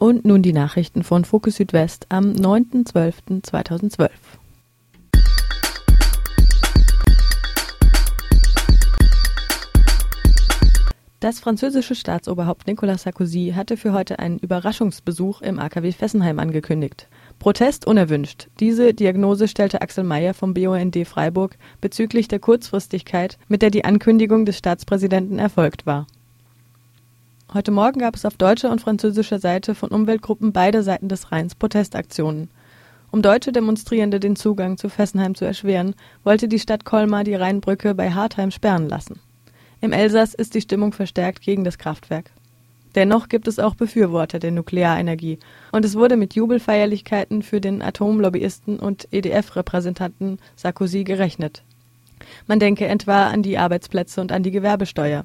Und nun die Nachrichten von Fokus Südwest am 9.12.2012. Das französische Staatsoberhaupt Nicolas Sarkozy hatte für heute einen Überraschungsbesuch im AKW Fessenheim angekündigt. Protest unerwünscht. Diese Diagnose stellte Axel Mayer vom BUND Freiburg bezüglich der Kurzfristigkeit, mit der die Ankündigung des Staatspräsidenten erfolgt war. Heute Morgen gab es auf deutscher und französischer Seite von Umweltgruppen beider Seiten des Rheins Protestaktionen. Um deutsche Demonstrierende den Zugang zu Fessenheim zu erschweren, wollte die Stadt Colmar die Rheinbrücke bei Hartheim sperren lassen. Im Elsass ist die Stimmung verstärkt gegen das Kraftwerk. Dennoch gibt es auch Befürworter der Nuklearenergie und es wurde mit Jubelfeierlichkeiten für den Atomlobbyisten und EDF-Repräsentanten Sarkozy gerechnet. Man denke etwa an die Arbeitsplätze und an die Gewerbesteuer.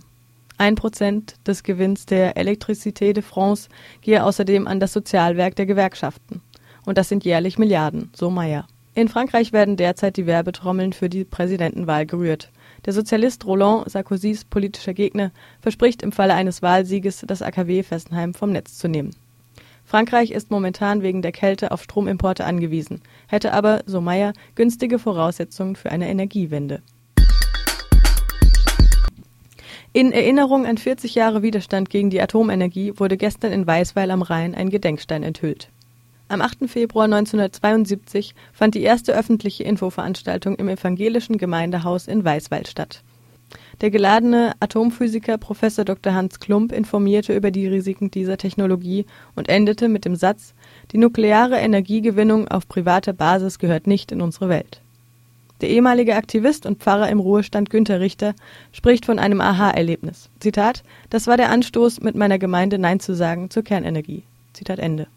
Ein Prozent des Gewinns der Electricité de France gehe außerdem an das Sozialwerk der Gewerkschaften. Und das sind jährlich Milliarden, so Meyer. In Frankreich werden derzeit die Werbetrommeln für die Präsidentenwahl gerührt. Der Sozialist Roland Sarkozys politischer Gegner verspricht im Falle eines Wahlsieges das AKW Fessenheim vom Netz zu nehmen. Frankreich ist momentan wegen der Kälte auf Stromimporte angewiesen, hätte aber, so Meyer, günstige Voraussetzungen für eine Energiewende. In Erinnerung an 40 Jahre Widerstand gegen die Atomenergie wurde gestern in Weißweil am Rhein ein Gedenkstein enthüllt. Am 8. Februar 1972 fand die erste öffentliche Infoveranstaltung im evangelischen Gemeindehaus in Weißweil statt. Der geladene Atomphysiker Prof. Dr. Hans Klump informierte über die Risiken dieser Technologie und endete mit dem Satz Die nukleare Energiegewinnung auf privater Basis gehört nicht in unsere Welt. Der ehemalige Aktivist und Pfarrer im Ruhestand Günter Richter spricht von einem Aha-Erlebnis. Zitat: Das war der Anstoß, mit meiner Gemeinde Nein zu sagen zur Kernenergie. Zitat Ende.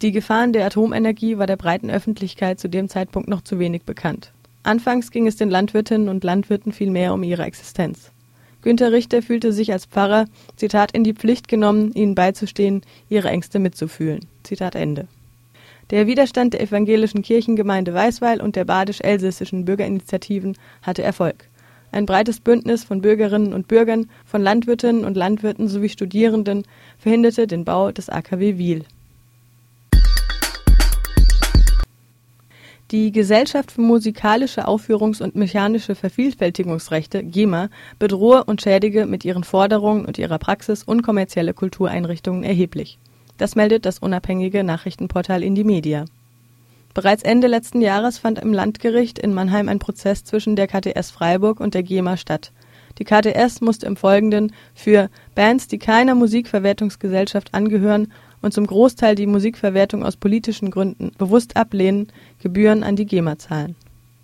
Die Gefahren der Atomenergie war der breiten Öffentlichkeit zu dem Zeitpunkt noch zu wenig bekannt. Anfangs ging es den Landwirtinnen und Landwirten viel mehr um ihre Existenz. Günter Richter fühlte sich als Pfarrer, Zitat, in die Pflicht genommen, ihnen beizustehen, ihre Ängste mitzufühlen. Zitat Ende. Der Widerstand der evangelischen Kirchengemeinde Weißweil und der badisch-elsässischen Bürgerinitiativen hatte Erfolg. Ein breites Bündnis von Bürgerinnen und Bürgern, von Landwirtinnen und Landwirten sowie Studierenden verhinderte den Bau des AKW Wiel. Die Gesellschaft für musikalische Aufführungs- und mechanische Vervielfältigungsrechte (GEMA) bedrohe und schädige mit ihren Forderungen und ihrer Praxis unkommerzielle Kultureinrichtungen erheblich das meldet das unabhängige Nachrichtenportal Indymedia. Bereits Ende letzten Jahres fand im Landgericht in Mannheim ein Prozess zwischen der KTS Freiburg und der GEMA statt. Die KTS musste im Folgenden für Bands, die keiner Musikverwertungsgesellschaft angehören und zum Großteil die Musikverwertung aus politischen Gründen bewusst ablehnen, Gebühren an die GEMA zahlen.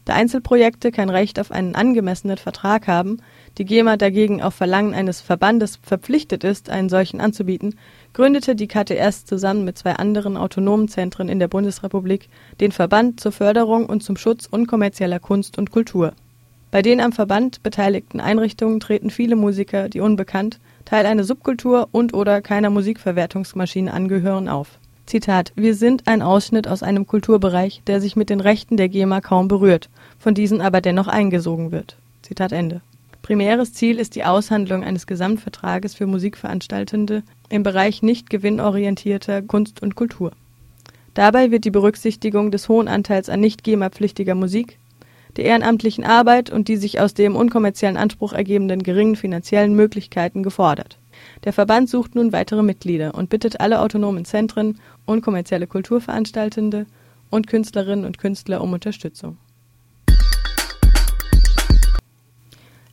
Da Einzelprojekte kein Recht auf einen angemessenen Vertrag haben, die GEMA dagegen auf Verlangen eines Verbandes verpflichtet ist, einen solchen anzubieten, gründete die KTS zusammen mit zwei anderen autonomen Zentren in der Bundesrepublik den Verband zur Förderung und zum Schutz unkommerzieller Kunst und Kultur. Bei den am Verband beteiligten Einrichtungen treten viele Musiker, die unbekannt, Teil einer Subkultur und/oder keiner Musikverwertungsmaschine angehören, auf. Zitat: Wir sind ein Ausschnitt aus einem Kulturbereich, der sich mit den Rechten der GEMA kaum berührt, von diesen aber dennoch eingesogen wird. Zitat Ende. Primäres Ziel ist die Aushandlung eines Gesamtvertrages für Musikveranstaltende im Bereich nicht gewinnorientierter Kunst und Kultur. Dabei wird die Berücksichtigung des hohen Anteils an nicht GEMA-pflichtiger Musik, der ehrenamtlichen Arbeit und die sich aus dem unkommerziellen Anspruch ergebenden geringen finanziellen Möglichkeiten gefordert. Der Verband sucht nun weitere Mitglieder und bittet alle autonomen Zentren, unkommerzielle Kulturveranstaltende und Künstlerinnen und Künstler um Unterstützung.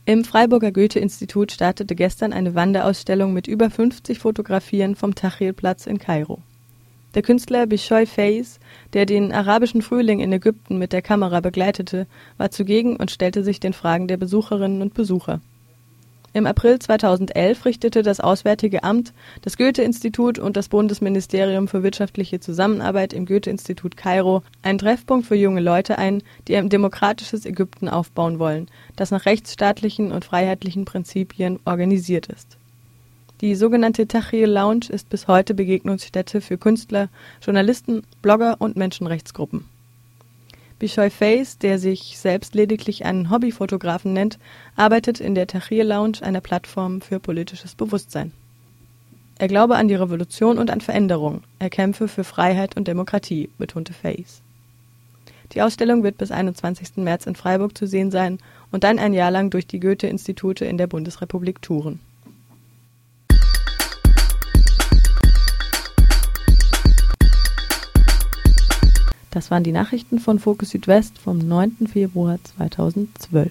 Im Freiburger Goethe-Institut startete gestern eine Wanderausstellung mit über 50 Fotografien vom Tahrirplatz in Kairo. Der Künstler Bishoy Faiz, der den arabischen Frühling in Ägypten mit der Kamera begleitete, war zugegen und stellte sich den Fragen der Besucherinnen und Besucher im April 2011 richtete das Auswärtige Amt, das Goethe-Institut und das Bundesministerium für wirtschaftliche Zusammenarbeit im Goethe-Institut Kairo einen Treffpunkt für junge Leute ein, die ein demokratisches Ägypten aufbauen wollen, das nach rechtsstaatlichen und freiheitlichen Prinzipien organisiert ist. Die sogenannte Tahrir Lounge ist bis heute Begegnungsstätte für Künstler, Journalisten, Blogger und Menschenrechtsgruppen Bishoy Face, der sich selbst lediglich einen Hobbyfotografen nennt, arbeitet in der Tahrir Lounge, einer Plattform für politisches Bewusstsein. Er glaube an die Revolution und an Veränderung. Er kämpfe für Freiheit und Demokratie, betonte Faes. Die Ausstellung wird bis 21. März in Freiburg zu sehen sein und dann ein Jahr lang durch die Goethe-Institute in der Bundesrepublik touren. Das waren die Nachrichten von Fokus Südwest vom 9. Februar 2012.